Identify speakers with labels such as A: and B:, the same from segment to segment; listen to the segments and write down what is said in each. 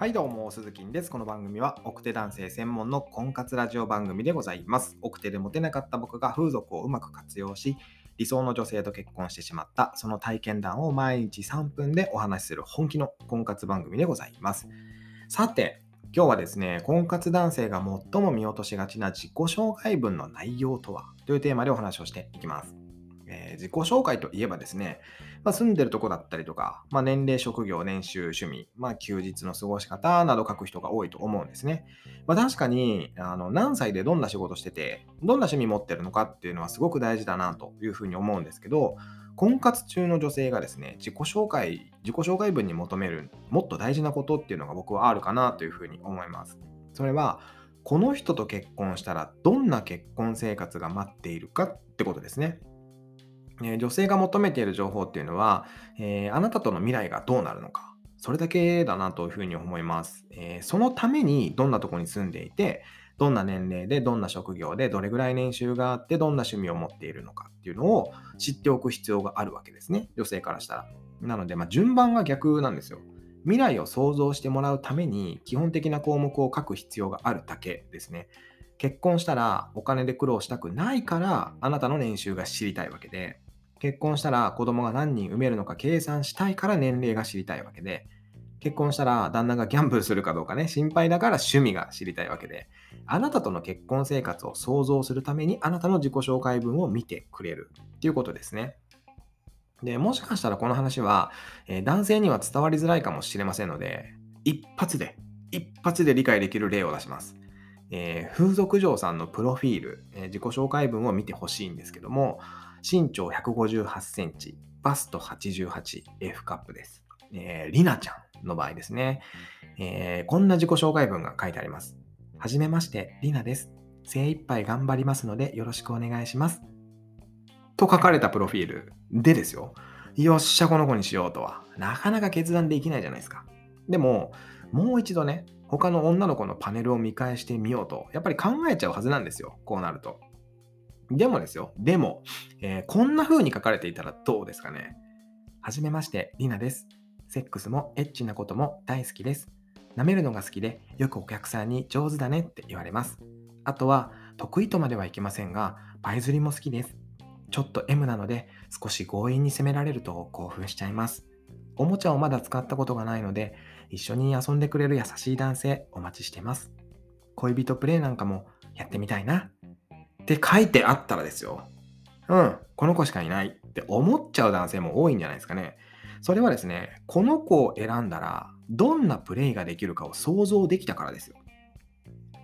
A: はいどうも、鈴木です。この番組は奥手男性専門の婚活ラジオ番組でございます。奥手でモテなかった僕が風俗をうまく活用し、理想の女性と結婚してしまったその体験談を毎日3分でお話しする本気の婚活番組でございます。さて、今日はですね、婚活男性が最も見落としがちな自己紹介文の内容とは？というテーマでお話をしていきます。えー、自己紹介といえばですね、まあ、住んでるとこだったりとか、まあ、年齢、職業、年収、趣味、まあ、休日の過ごし方など書く人が多いと思うんですね。まあ、確かにあの何歳でどんな仕事してて、どんな趣味持ってるのかっていうのはすごく大事だなというふうに思うんですけど、婚活中の女性がですね、自己紹介、自己紹介文に求めるもっと大事なことっていうのが僕はあるかなというふうに思います。それは、この人と結婚したらどんな結婚生活が待っているかってことですね。え女性が求めている情報っていうのは、えー、あなたとの未来がどうなるのか、それだけだなというふうに思います。えー、そのためにどんなとこに住んでいて、どんな年齢で、どんな職業で、どれぐらい年収があって、どんな趣味を持っているのかっていうのを知っておく必要があるわけですね。女性からしたら。なので、まあ、順番が逆なんですよ。未来を想像してもらうために基本的な項目を書く必要があるだけですね。結婚したらお金で苦労したくないからあなたの年収が知りたいわけで、結婚したら子供が何人産めるのか計算したいから年齢が知りたいわけで、結婚したら旦那がギャンブルするかどうかね、心配だから趣味が知りたいわけで、あなたとの結婚生活を想像するためにあなたの自己紹介文を見てくれるっていうことですね。で、もしかしたらこの話は、えー、男性には伝わりづらいかもしれませんので、一発で、一発で理解できる例を出します。えー、風俗嬢さんのプロフィール、えー、自己紹介文を見てほしいんですけども、身長158センチ、バスト88、F カップです。えー、リナちゃんの場合ですね、えー、こんな自己紹介文が書いてあります。はじめまして、リナです。精一杯頑張りますのでよろしくお願いします。と書かれたプロフィールでですよ。よっしゃ、この子にしようとは。なかなか決断できないじゃないですか。でも、もう一度ね、他の女の子のパネルを見返してみようと、やっぱり考えちゃうはずなんですよ。こうなると。でもですよ。でも、えー、こんな風に書かれていたらどうですかね。はじめまして、リナです。セックスもエッチなことも大好きです。舐めるのが好きで、よくお客さんに上手だねって言われます。あとは、得意とまではいきませんが、パイ釣りも好きです。ちょっと M なので、少し強引に攻められると興奮しちゃいます。おもちゃをまだ使ったことがないので、一緒に遊んでくれる優しい男性お待ちしてます。恋人プレイなんかもやってみたいな。って書いてあったらですよ。うん、この子しかいないって思っちゃう男性も多いんじゃないですかね。それはですね、この子を選んだら、どんなプレイができるかを想像できたからですよ。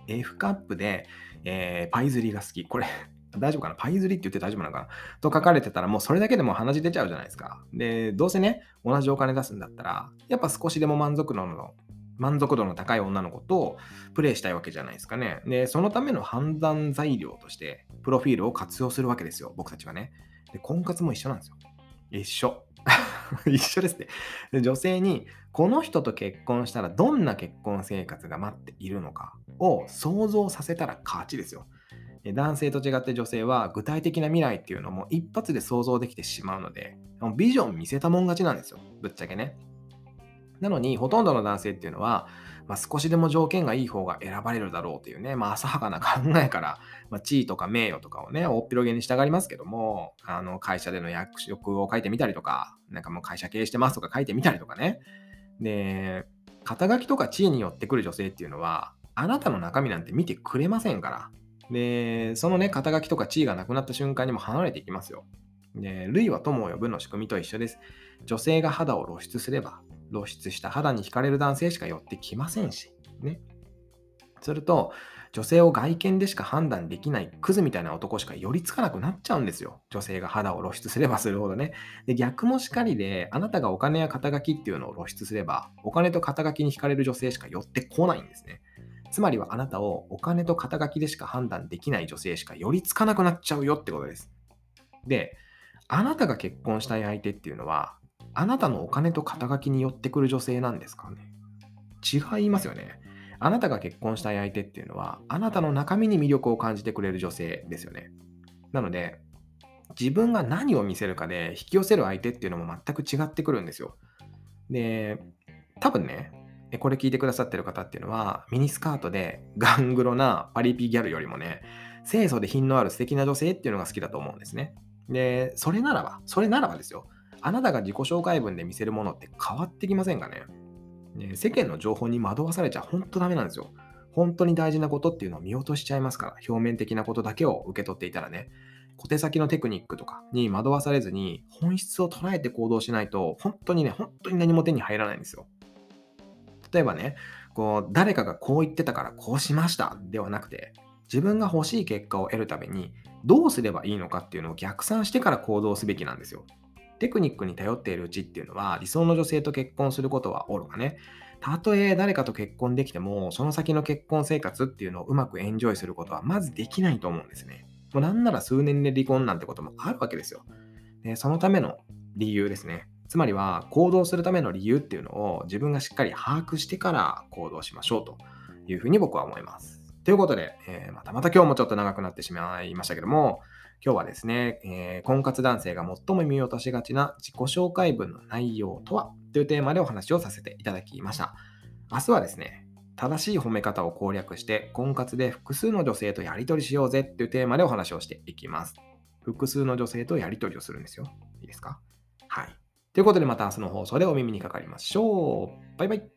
A: F カップで、えー、パイ釣りが好き。これ、大丈夫かな？パイ釣りって言って大丈夫なのかな？と書かれてたら、もうそれだけでも鼻血出ちゃうじゃないですか。で、どうせね、同じお金出すんだったら、やっぱ少しでも満足度の満足度の高い女の子とプレイしたいわけじゃないですかね。で、そのための判断材料として、プロフィールを活用するわけですよ、僕たちはね。で、婚活も一緒なんですよ。一緒。一緒ですねで。女性に、この人と結婚したらどんな結婚生活が待っているのかを想像させたら勝ちですよ。男性と違って女性は具体的な未来っていうのも一発で想像できてしまうので、ビジョン見せたもん勝ちなんですよ。ぶっちゃけね。なのに、ほとんどの男性っていうのは、まあ、少しでも条件がいい方が選ばれるだろうというね、まあ、浅はかな考えから、まあ、地位とか名誉とかをね、大っ広げにしたがりますけども、あの会社での役職を書いてみたりとか、なんかもう会社経営してますとか書いてみたりとかね。で、肩書きとか地位によってくる女性っていうのは、あなたの中身なんて見てくれませんから。で、そのね、肩書きとか地位がなくなった瞬間にも離れていきますよ。で、類は友を呼ぶの仕組みと一緒です。女性が肌を露出すれば、露出した肌に惹かれる男性しか寄ってきませんし、ね。すると、女性を外見でしか判断できないクズみたいな男しか寄りつかなくなっちゃうんですよ。女性が肌を露出すればするほどね。で、逆もしかりで、あなたがお金や肩書きっていうのを露出すれば、お金と肩書きに惹かれる女性しか寄ってこないんですね。つまりはあなたをお金と肩書きでしか判断できない女性しか寄りつかなくなっちゃうよってことです。で、あなたが結婚したい相手っていうのは、あなたのお金と肩書きによってくる女性なんですかね？違いますよね。あなたが結婚したい相手っていうのは、あなたの中身に魅力を感じてくれる女性ですよね。なので、自分が何を見せるかで引き寄せる相手っていうのも全く違ってくるんですよ。で、多分ね、これ聞いてくださってる方っていうのは、ミニスカートでガングロなパリピギャルよりもね、清楚で品のある素敵な女性っていうのが好きだと思うんですね。で、それならば、それならばですよ。あなたが自己紹介文で見せるものって変わってきませんかね？ね世間の情報に惑わされちゃ本当ダメなんですよ。本当に大事なことっていうのを見落としちゃいますから、表面的なことだけを受け取っていたらね、小手先のテクニックとかに惑わされずに、本質を捉えて行動しないと、本当にね、本当に何も手に入らないんですよ。例えばね、こう、誰かがこう言ってたからこうしましたではなくて、自分が欲しい結果を得るためにどうすればいいのかっていうのを逆算してから行動すべきなんですよ。テクニックに頼っているうちっていうのは理想の女性と結婚することはおろかね。たとえ誰かと結婚できても、その先の結婚生活っていうのをうまくエンジョイすることはまずできないと思うんですね。もうなんなら数年で離婚なんてこともあるわけですよ。でそのための理由ですね。つまりは行動するための理由っていうのを自分がしっかり把握してから行動しましょうというふうに僕は思います。ということで、えー、またまた今日もちょっと長くなってしまいましたけども、今日はですね、えー、婚活男性が最も見落としがちな自己紹介文の内容とは？というテーマでお話をさせていただきました。明日はですね、正しい褒め方を攻略して婚活で複数の女性とやり取りしようぜというテーマでお話をしていきます。複数の女性とやり取りをするんですよ。いいですか？はい。ということでまた明日の放送でお耳にかかりましょう。バイバイ。